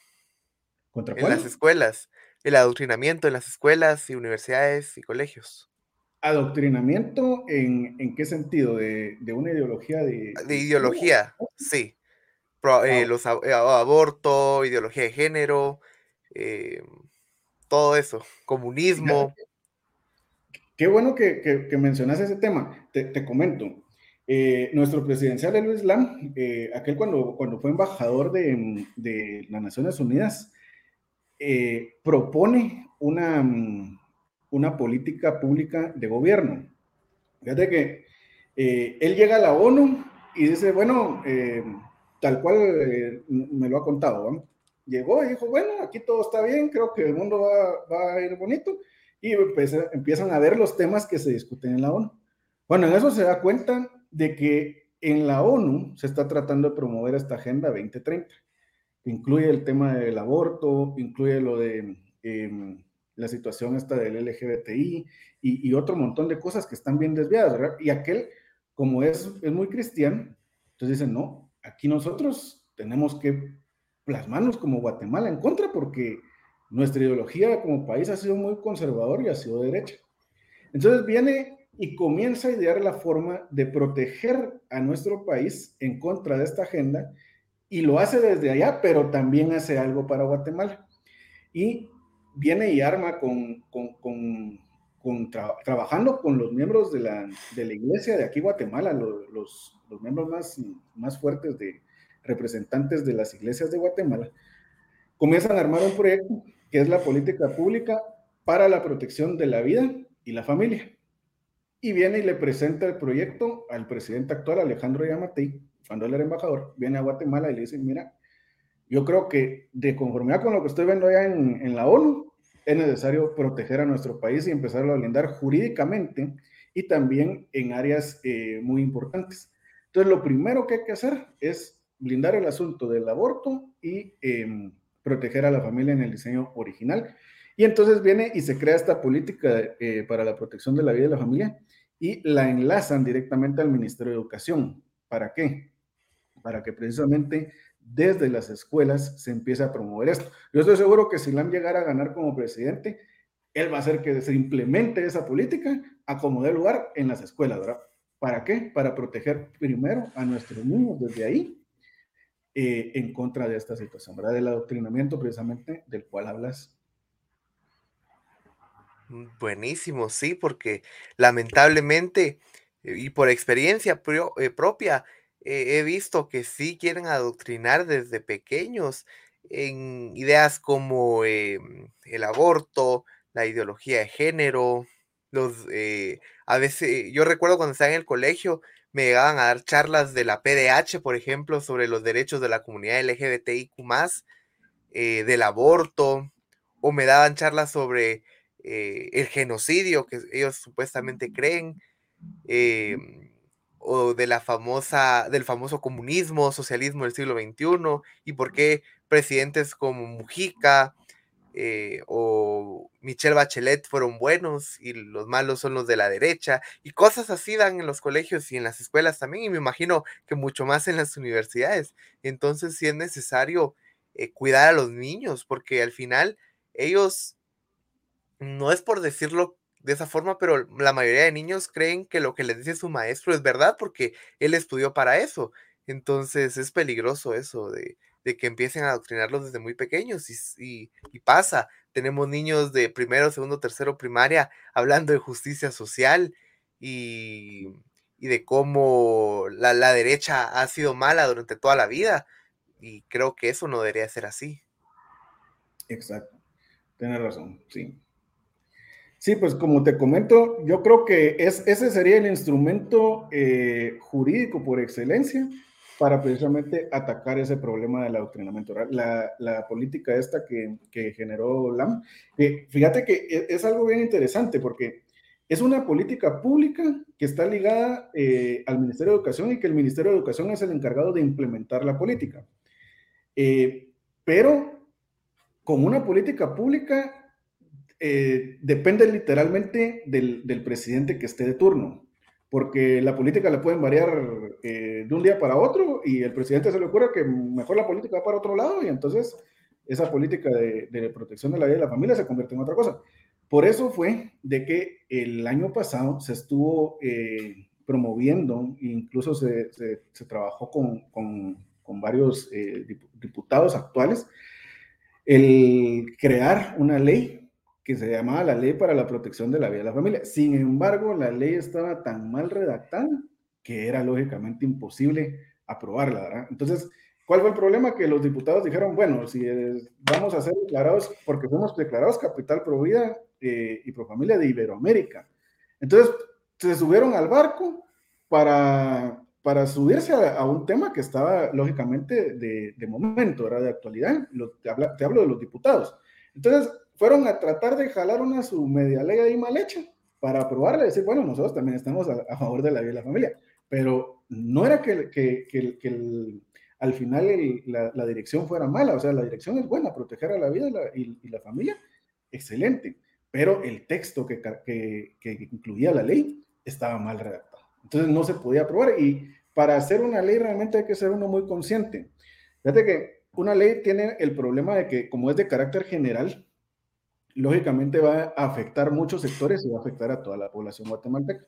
¿Contra En las escuelas, el adoctrinamiento en las escuelas y universidades y colegios. ¿Adoctrinamiento en, en qué sentido? ¿De, de una ideología de... De ideología, sí. eh, los aborto, ideología de género, eh, todo eso, comunismo. Qué bueno que, que, mencionas ese tema. Te, te comento. Eh, nuestro presidencial de Luis Lam, eh, aquel cuando, cuando fue embajador de, de las Naciones Unidas, eh, propone una, una política pública de gobierno. Fíjate que él llega a la ONU y dice, bueno, tal cual me lo ha contado, llegó y dijo, bueno, aquí todo está bien, creo que el mundo va, va a ir bonito y pues, empiezan a ver los temas que se discuten en la ONU. Bueno, en eso se da cuenta de que en la ONU se está tratando de promover esta Agenda 2030, que incluye el tema del aborto, incluye lo de em, la situación esta del LGBTI y, y, otro montón de cosas que están bien desviadas, ¿verdad? Y aquel, como es, es muy cristiano, entonces dicen, no, aquí nosotros tenemos que plasmarnos como Guatemala en contra porque nuestra ideología como país ha sido muy conservador y ha sido derecha. Entonces viene y comienza a idear la forma de proteger a nuestro país en contra de esta agenda y lo hace desde allá, pero también hace algo para Guatemala. Y viene y arma con, con, con, trabajando con los miembros de la, de la iglesia de aquí Guatemala, los, los, los miembros más, más fuertes de representantes de las iglesias de Guatemala, comienzan a armar un proyecto que es la política pública para la protección de la vida y la familia. Y viene y le presenta el proyecto al presidente actual, Alejandro Yamatei, cuando él era embajador, viene a Guatemala y le dice, mira, yo creo que de conformidad con lo que estoy viendo allá en, en la ONU, es necesario proteger a nuestro país y empezarlo a blindar jurídicamente y también en áreas eh, muy importantes. Entonces, lo primero que hay que hacer es blindar el asunto del aborto y eh, proteger a la familia en el diseño original. Y entonces viene y se crea esta política eh, para la protección de la vida de la familia y la enlazan directamente al Ministerio de Educación. ¿Para qué? Para que precisamente desde las escuelas se empiece a promover esto. Yo estoy seguro que si Lam llegara a ganar como presidente, él va a hacer que se implemente esa política a como dé lugar en las escuelas, ¿verdad? ¿Para qué? Para proteger primero a nuestros niños desde ahí eh, en contra de esta situación, ¿verdad? Del adoctrinamiento precisamente del cual hablas. Mm, buenísimo, sí, porque lamentablemente eh, y por experiencia eh, propia he visto que sí quieren adoctrinar desde pequeños en ideas como el aborto, la ideología de género, los a veces yo recuerdo cuando estaba en el colegio me llegaban a dar charlas de la PDH, por ejemplo, sobre los derechos de la comunidad LGBTIQ, eh, del aborto, o me daban charlas sobre eh, el genocidio que ellos supuestamente creen, em, o de la famosa, del famoso comunismo, socialismo del siglo XXI, y por qué presidentes como Mujica, eh, o Michelle Bachelet fueron buenos y los malos son los de la derecha y cosas así dan en los colegios y en las escuelas también y me imagino que mucho más en las universidades. Entonces sí es necesario eh, cuidar a los niños porque al final ellos, no es por decirlo de esa forma, pero la mayoría de niños creen que lo que les dice su maestro es verdad porque él estudió para eso. Entonces es peligroso eso de, de que empiecen a adoctrinarlos desde muy pequeños y, pasa. Tenemos niños de primero, segundo, tercero, primaria hablando de justicia social y, de cómo la, derecha ha sido mala durante toda la vida. y creo que eso no debería ser así. Exacto, tienes razón, sí. Sí, pues como te comento, yo creo que es, ese sería el instrumento eh, jurídico por excelencia para precisamente atacar ese problema del adoctrinamiento. La, la política esta que, generó LAM, fíjate que e, es, algo bien interesante porque es una política pública que está ligada eh, al Ministerio de Educación y que el Ministerio de Educación es el encargado de implementar la política. Eh, pero con una política pública eh, depende literalmente del, presidente que esté de turno, porque la política la pueden variar eh, de un día para otro y el presidente se le ocurre que mejor la política va para otro lado y entonces esa política de, protección de la vida de la familia se convierte en otra cosa. Por eso fue de que el año pasado se estuvo eh, promoviendo, incluso se, trabajó con, varios diputados actuales, el crear una ley que se llamaba la Ley para la Protección de la Vida de la Familia. Sin embargo, la ley estaba tan mal redactada que era lógicamente imposible aprobarla, ¿verdad? Entonces, ¿cuál fue el problema? Que los diputados dijeron, bueno, si vamos a ser declarados, porque fuimos declarados capital pro vida eh, y pro familia de Iberoamérica. Entonces, se subieron al barco para, para subirse a, un tema que estaba lógicamente de, de momento, era de actualidad. te, te hablo de los diputados. Entonces, fueron a tratar de jalar una su media ley ahí mal hecha para aprobarla y decir, bueno, nosotros también estamos a, favor de la vida de la familia. Pero no era que, que, que, al final la, dirección fuera mala, o sea, la dirección es buena, proteger a la vida y la, familia, excelente. Pero el texto que, que incluía la ley estaba mal redactado. Entonces no se podía aprobar y para hacer una ley realmente hay que ser uno muy consciente. Fíjate que una ley tiene el problema de que como es de carácter general, lógicamente va a afectar muchos sectores y va a afectar a toda la población guatemalteca.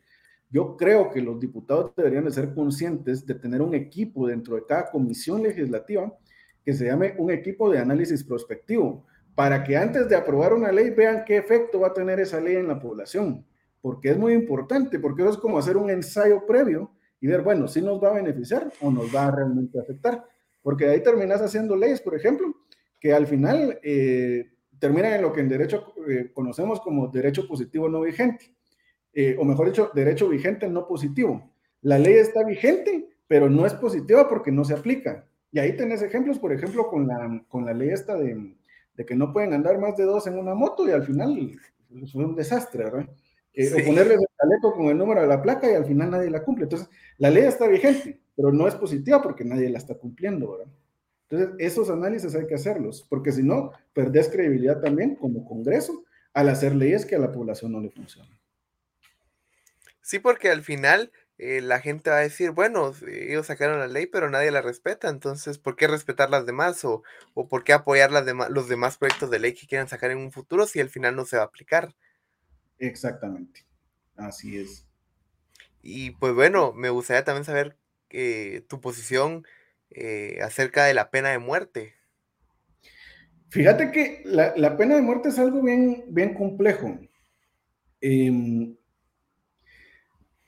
Yo creo que los diputados deberían de ser conscientes de tener un equipo dentro de cada comisión legislativa que se llame un equipo de análisis prospectivo, para que antes de aprobar una ley vean qué efecto va a tener esa ley en la población, porque es muy importante, porque eso es como hacer un ensayo previo y ver, bueno, si nos va a beneficiar o nos va a realmente afectar, porque de ahí terminas haciendo leyes, por ejemplo, que al final eh, terminan en lo que en derecho eh, conocemos como derecho positivo no vigente, eh, o mejor dicho, derecho vigente no positivo. La ley está vigente, pero no es positiva porque no se aplica. Y ahí tenés ejemplos, por ejemplo, con la, con la ley esta de, de que no pueden andar más de dos en una moto y al final fue un desastre, ¿verdad? Eh, o ponerles el chaleco con el número de la placa y al final nadie la cumple. Entonces, la ley está vigente, pero no es positiva porque nadie la está cumpliendo, ¿verdad? Entonces, esos análisis hay que hacerlos, porque si no, perdés credibilidad también como Congreso al hacer leyes que a la población no le funcionan. Sí, porque al final eh, la gente va a decir, bueno, ellos sacaron la ley, pero nadie la respeta, entonces, ¿por qué respetar las demás? ¿O, o por qué apoyar las los demás proyectos de ley que quieran sacar en un futuro si al final no se va a aplicar? Exactamente, así es. Y pues bueno, me gustaría también saber eh, tu posición eh, acerca de la pena de muerte. Fíjate que la, pena de muerte es algo bien, bien complejo. Em,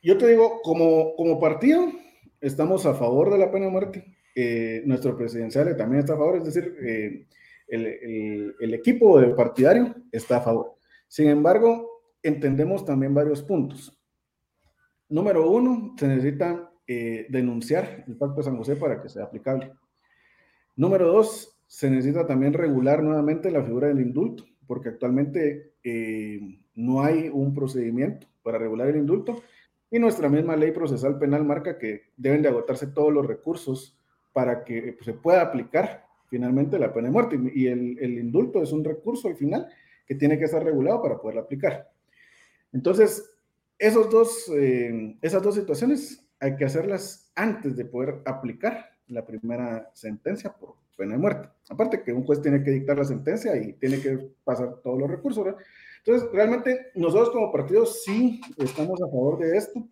yo te digo, como, como partido, estamos a favor de la pena de muerte. Eh, nuestro presidencial también está a favor, es decir, eh, el, equipo de partidario está a favor. Sin embargo, entendemos también varios puntos. Número uno, se necesita eh, denunciar el Pacto de San José para que sea aplicable. Número dos, se necesita también regular nuevamente la figura del indulto, porque actualmente eh, no hay un procedimiento para regular el indulto y nuestra misma ley procesal penal marca que deben de agotarse todos los recursos para que pues, se pueda aplicar finalmente la pena de muerte. Y el, el, indulto es un recurso al final que tiene que estar regulado para poderla aplicar. Entonces, esos dos, eh, esas dos situaciones hay que hacerlas antes de poder aplicar la primera sentencia por pena de muerte. Aparte que un juez tiene que dictar la sentencia y tiene que pasar todos los recursos. Entonces, realmente nosotros como partido sí estamos a favor de esto.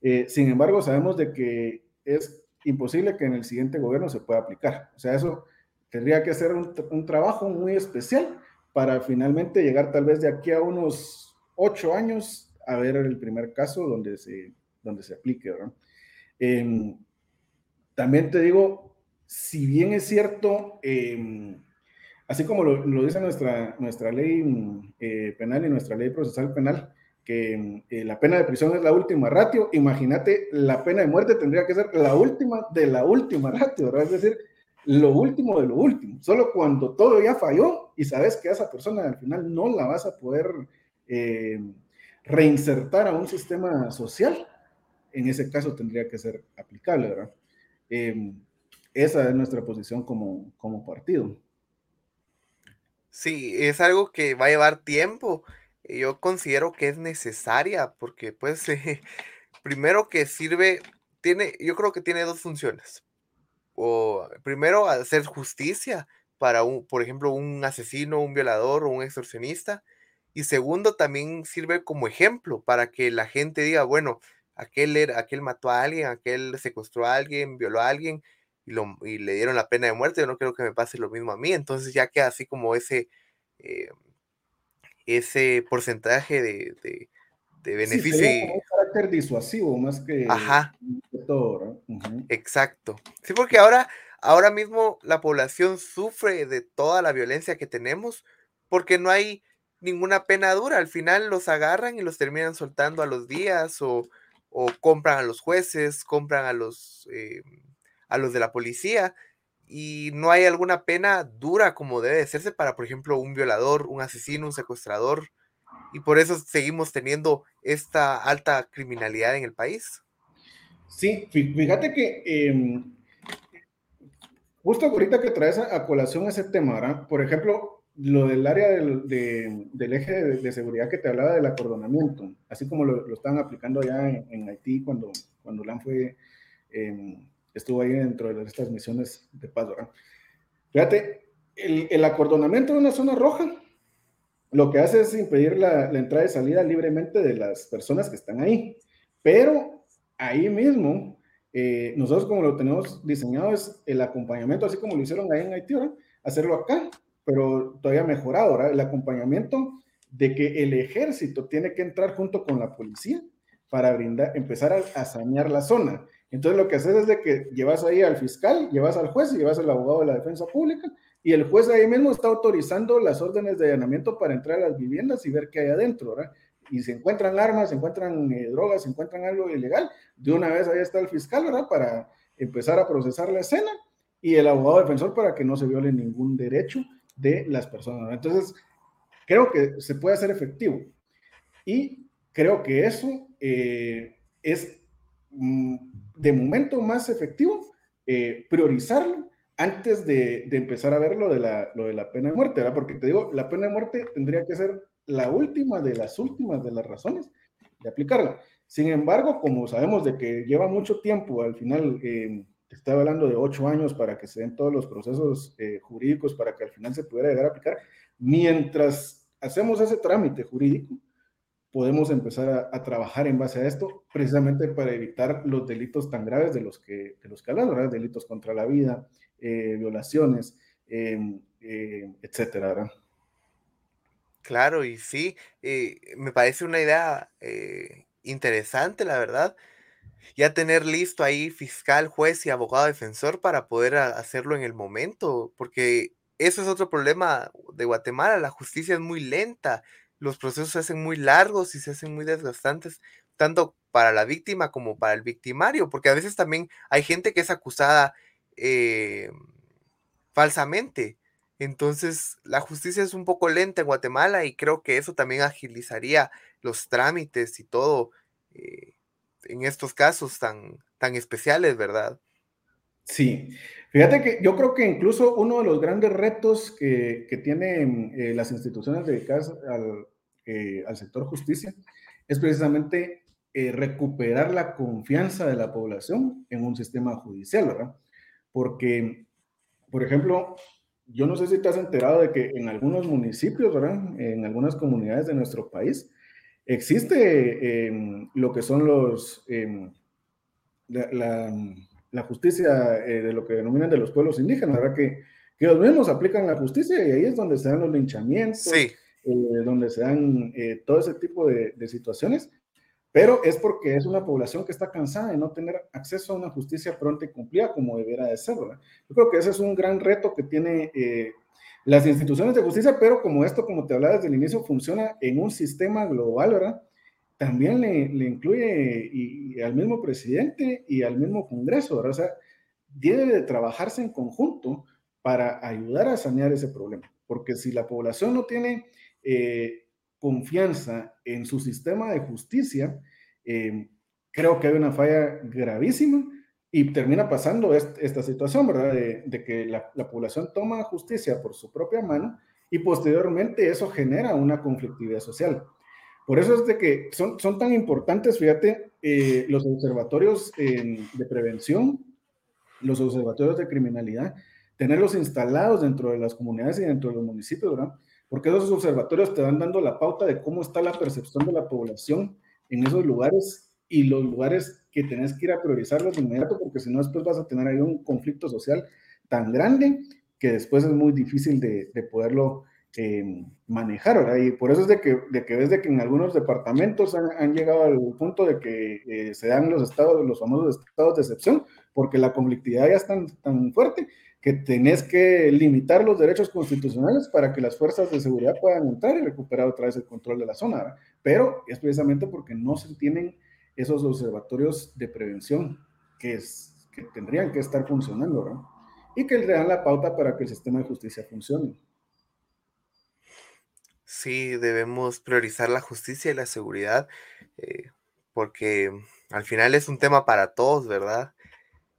Eh, sin embargo, sabemos de que es imposible que en el siguiente gobierno se pueda aplicar. O sea, eso tendría que ser un, un trabajo muy especial para finalmente llegar tal vez de aquí a unos ocho años a ver el primer caso donde se, donde se aplique, ¿verdad? Em, también te digo, si bien es cierto, em, así como lo, dice nuestra, nuestra ley eh, penal y nuestra ley procesal penal, que eh, la pena de prisión es la última ratio, imagínate, la pena de muerte tendría que ser la última de la última ratio, ¿verdad? Es decir, lo último de lo último. Solo cuando todo ya falló y sabes que esa persona al final no la vas a poder reinsertar a un sistema social, en ese caso tendría que ser aplicable, ¿verdad? Em, esa es nuestra posición como, como partido. Sí, es algo que va a llevar tiempo. Yo considero que es necesaria porque, pues, primero que sirve, tiene, yo creo que tiene dos funciones. O primero, hacer justicia para, un, por ejemplo, un asesino, un violador o un extorsionista. Y segundo, también sirve como ejemplo para que la gente diga, bueno, aquel, era, aquel mató a alguien, aquel secuestró a alguien, violó a alguien y, lo, y le dieron la pena de muerte. Yo no creo que me pase lo mismo a mí. Entonces ya queda así como ese, eh, ese porcentaje de, de, beneficio. Sí, un carácter disuasivo más que Ajá. Exacto. Sí, porque ahora, ahora mismo la población sufre de toda la violencia que tenemos porque no hay ninguna pena dura. Al final los agarran y los terminan soltando a los días o, o compran a los jueces, compran a los, eh, a los de la policía y no hay alguna pena dura como debe de hacerse para, por ejemplo, un violador, un asesino, un secuestrador. Y por eso seguimos teniendo esta alta criminalidad en el país. Sí, fíjate que em, justo ahorita que traes a, colación ese tema, ¿verdad? por ejemplo, lo del área del, eje de, seguridad que te hablaba del acordonamiento, así como lo, lo están aplicando allá en, Haití cuando, cuando LAN fue, eh, estuvo ahí dentro de estas misiones de paz. Fíjate, el, el, acordonamiento de una zona roja lo que hace es impedir la, entrada y salida libremente de las personas que están ahí, pero ahí mismo, eh, nosotros como lo tenemos diseñado es el acompañamiento, así como lo hicieron ahí en Haití, hacerlo acá pero todavía mejorado, ¿verdad? El acompañamiento de que el ejército tiene que entrar junto con la policía para brindar, empezar a, sanear la zona. Entonces lo que haces es de que llevas ahí al fiscal, llevas al juez y llevas al abogado de la defensa pública y el juez ahí mismo está autorizando las órdenes de allanamiento para entrar a las viviendas y ver qué hay adentro, ¿verdad? Y se encuentran armas, se encuentran eh, drogas, se encuentran algo ilegal, de una vez ahí está el fiscal, ¿verdad? Para empezar a procesar la escena y el abogado defensor para que no se viole ningún derecho de las personas. Entonces, creo que se puede hacer efectivo. Y creo que eso eh, es mm, de momento más efectivo, eh, priorizarlo antes de, empezar a ver lo de, la, lo de la pena de muerte, ¿verdad? Porque te digo, la pena de muerte tendría que ser la última de las últimas de las razones de aplicarla. Sin embargo, como sabemos de que lleva mucho tiempo, al final eh, estaba hablando de ocho años para que se den todos los procesos eh, jurídicos para que al final se pudiera llegar a aplicar. Mientras hacemos ese trámite jurídico, podemos empezar a, trabajar en base a esto, precisamente para evitar los delitos tan graves de los que, de los que Delitos contra la vida, eh, violaciones, em, eh, etcétera. Claro, y sí, me parece una idea interesante, la verdad ya tener listo ahí fiscal, juez y abogado defensor para poder hacerlo en el momento, porque eso es otro problema de Guatemala, la justicia es muy lenta, los procesos se hacen muy largos y se hacen muy desgastantes, tanto para la víctima como para el victimario, porque a veces también hay gente que es acusada eh, falsamente. Entonces, la justicia es un poco lenta en Guatemala y creo que eso también agilizaría los trámites y todo. Eh, en estos casos tan, tan especiales, ¿verdad? Sí, fíjate que yo creo que incluso uno de los grandes retos que, que tienen eh, las instituciones dedicadas al, eh, al, sector justicia es precisamente eh, recuperar la confianza de la población en un sistema judicial, ¿verdad? Porque, por ejemplo, yo no sé si te has enterado de que en algunos municipios, ¿verdad? En algunas comunidades de nuestro país, existe em, lo que son los, em, la, justicia eh, de lo que denominan de los pueblos indígenas, ¿verdad? Que, que ellos mismos aplican la justicia y ahí es donde se dan los linchamientos, eh, donde se dan eh, todo ese tipo de, situaciones, pero es porque es una población que está cansada de no tener acceso a una justicia pronta y cumplida como debería de ser, ¿verdad? Yo creo que ese es un gran reto que tiene eh, las instituciones de justicia, pero como esto, como te hablaba desde el inicio, funciona en un sistema global, ¿verdad? También le, le incluye y, al mismo presidente y al mismo Congreso, ¿verdad? O sea, debe de trabajarse en conjunto para ayudar a sanear ese problema, porque si la población no tiene eh, confianza en su sistema de justicia, eh, creo que hay una falla gravísima y termina pasando esta situación, ¿verdad? De, que la, población toma justicia por su propia mano y posteriormente eso genera una conflictividad social. Por eso es de que son, son tan importantes, fíjate, eh, los observatorios de prevención, los observatorios de criminalidad, tenerlos instalados dentro de las comunidades y dentro de los municipios, ¿verdad? Porque esos observatorios te van dando la pauta de cómo está la percepción de la población en esos lugares y los lugares que tenés que ir a priorizarlos de inmediato, porque si no, después vas a tener ahí un conflicto social tan grande que después es muy difícil de, de poderlo eh, manejar, ¿verdad? Y por eso es de que, ves de que en algunos departamentos han, llegado al punto de que eh, se dan los estados, los famosos estados de excepción, porque la conflictividad ya es tan, tan fuerte que tenés que limitar los derechos constitucionales para que las fuerzas de seguridad puedan entrar y recuperar otra vez el control de la zona. Pero es precisamente porque no se tienen esos observatorios de prevención que, es, que tendrían que estar funcionando, ¿verdad? Y que le dan la pauta para que el sistema de justicia funcione. Sí, debemos priorizar la justicia y la seguridad, eh, porque al final es un tema para todos, ¿verdad?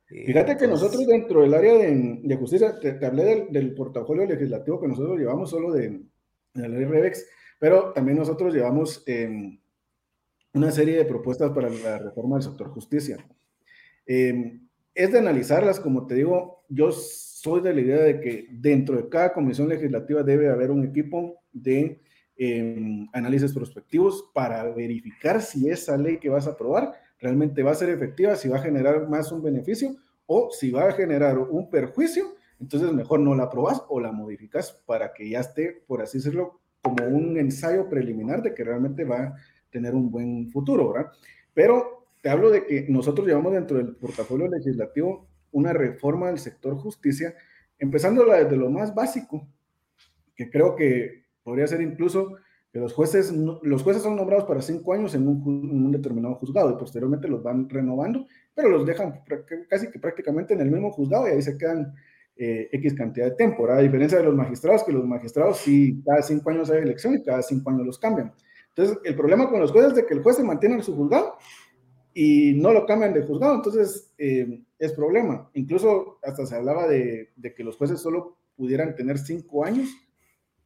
Fíjate que nosotros dentro del área de, justicia, te, hablé del, portafolio legislativo que nosotros llevamos solo de, la ley REVEX, pero también nosotros llevamos em, una serie de propuestas para la reforma del sector justicia. Em, es de analizarlas, como te digo, yo soy de la idea de que dentro de cada comisión legislativa debe haber un equipo de em, análisis prospectivos para verificar si esa ley que vas a aprobar realmente va a ser efectiva, si va a generar más un beneficio o si va a generar un perjuicio, entonces mejor no la aprobas o la modificas para que ya esté, por así decirlo, como un ensayo preliminar de que realmente va tener un buen futuro, ¿verdad? Pero te hablo de que nosotros llevamos dentro del portafolio legislativo una reforma del sector justicia, empezándola desde lo más básico, que creo que podría ser incluso que los jueces, los jueces son nombrados para cinco años en un, determinado juzgado y posteriormente los van renovando, pero los dejan casi que prácticamente en el mismo juzgado y ahí se quedan eh, X cantidad de tiempo, a diferencia de los magistrados, que los magistrados sí, cada cinco años hay elección y cada cinco años los cambian. Entonces, el problema con los jueces es de que el juez se mantiene en su juzgado y no lo cambian de juzgado, entonces eh, es problema. Incluso hasta se hablaba de, que los jueces solo pudieran tener cinco años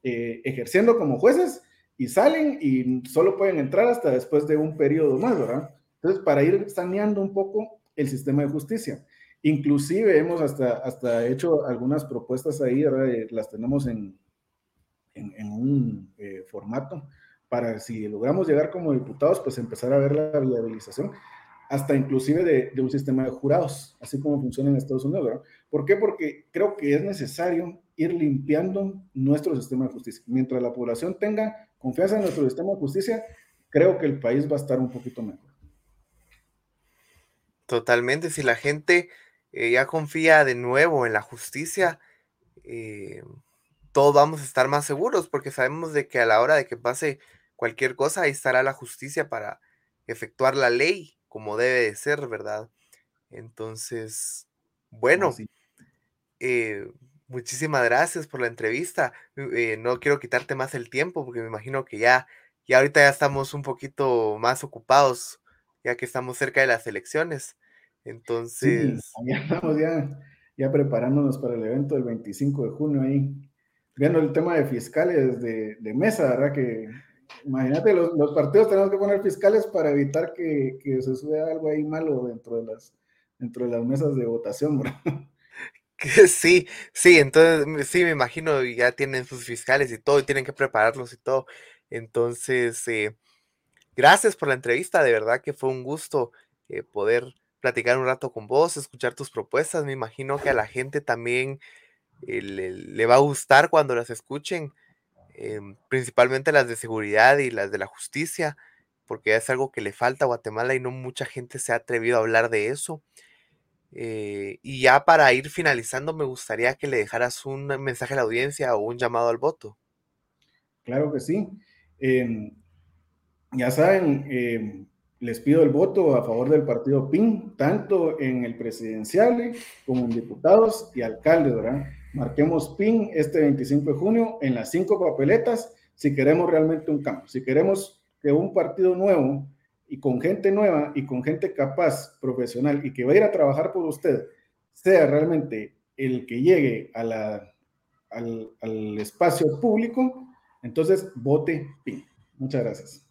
eh, ejerciendo como jueces y salen y solo pueden entrar hasta después de un periodo más, ¿verdad? Entonces, para ir saneando un poco el sistema de justicia. Inclusive hemos hasta, hasta hecho algunas propuestas ahí, ¿verdad? las tenemos en, en, un eh, formato para si logramos llegar como diputados, pues empezar a ver la viabilización, hasta inclusive de, un sistema de jurados, así como funciona en Estados Unidos, ¿verdad? ¿Por qué? Porque creo que es necesario ir limpiando nuestro sistema de justicia. Mientras la población tenga confianza en nuestro sistema de justicia, creo que el país va a estar un poquito mejor. Totalmente, si la gente eh, ya confía de nuevo en la justicia, eh, todos vamos a estar más seguros porque sabemos de que a la hora de que pase cualquier cosa, ahí estará la justicia para efectuar la ley como debe de ser, ¿verdad? Entonces, bueno, eh, Muchísimas gracias por la entrevista. Eh, no quiero quitarte más el tiempo porque me imagino que ya, ya ahorita ya estamos un poquito más ocupados, ya que estamos cerca de las elecciones. Entonces. ya estamos ya, ya preparándonos para el evento del 25 de junio ahí. Viendo el tema de fiscales de, de mesa, ¿verdad? Que imagínate, los, los, partidos tenemos que poner fiscales para evitar que, que se suba algo ahí malo dentro de las, dentro de las mesas de votación, ¿verdad? Sí, sí, entonces sí, me imagino, ya tienen sus fiscales y todo, y tienen que prepararlos y todo. Entonces, eh, gracias por la entrevista, de verdad que fue un gusto eh, poder platicar un rato con vos, escuchar tus propuestas. Me imagino que a la gente también eh, le, va a gustar cuando las escuchen, em, principalmente las de seguridad y las de la justicia. porque es algo que le falta a Guatemala y no mucha gente se ha atrevido a hablar de eso. Eh, y ya para ir finalizando, me gustaría que le dejaras un mensaje a la audiencia o un llamado al voto. Claro que sí. Em, ya saben, em, les pido el voto a favor del partido PIN, tanto en el presidencial como en diputados y alcaldes, ¿verdad? Marquemos PIN este 25 de junio en las cinco papeletas si queremos realmente un cambio, si queremos que un partido nuevo y con gente nueva y con gente capaz, profesional y que va a ir a trabajar por usted, sea realmente el que llegue a la, al, al espacio público, entonces vote PIN. Muchas gracias.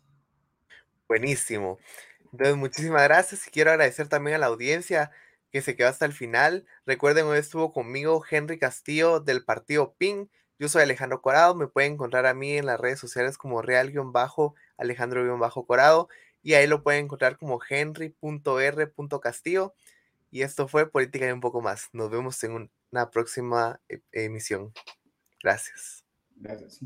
Buenísimo. Entonces, muchísimas gracias y quiero agradecer también a la audiencia que se quedó hasta el final. Recuerden, hoy estuvo conmigo Henry Castillo del partido PIN. Yo soy Alejandro Corado, me pueden encontrar a mí en las redes sociales como real-alejandro-corado y ahí lo pueden encontrar como henry.r.castillo. Y esto fue Política y un poco más. Nos vemos en una próxima e-, emisión. Gracias. Gracias.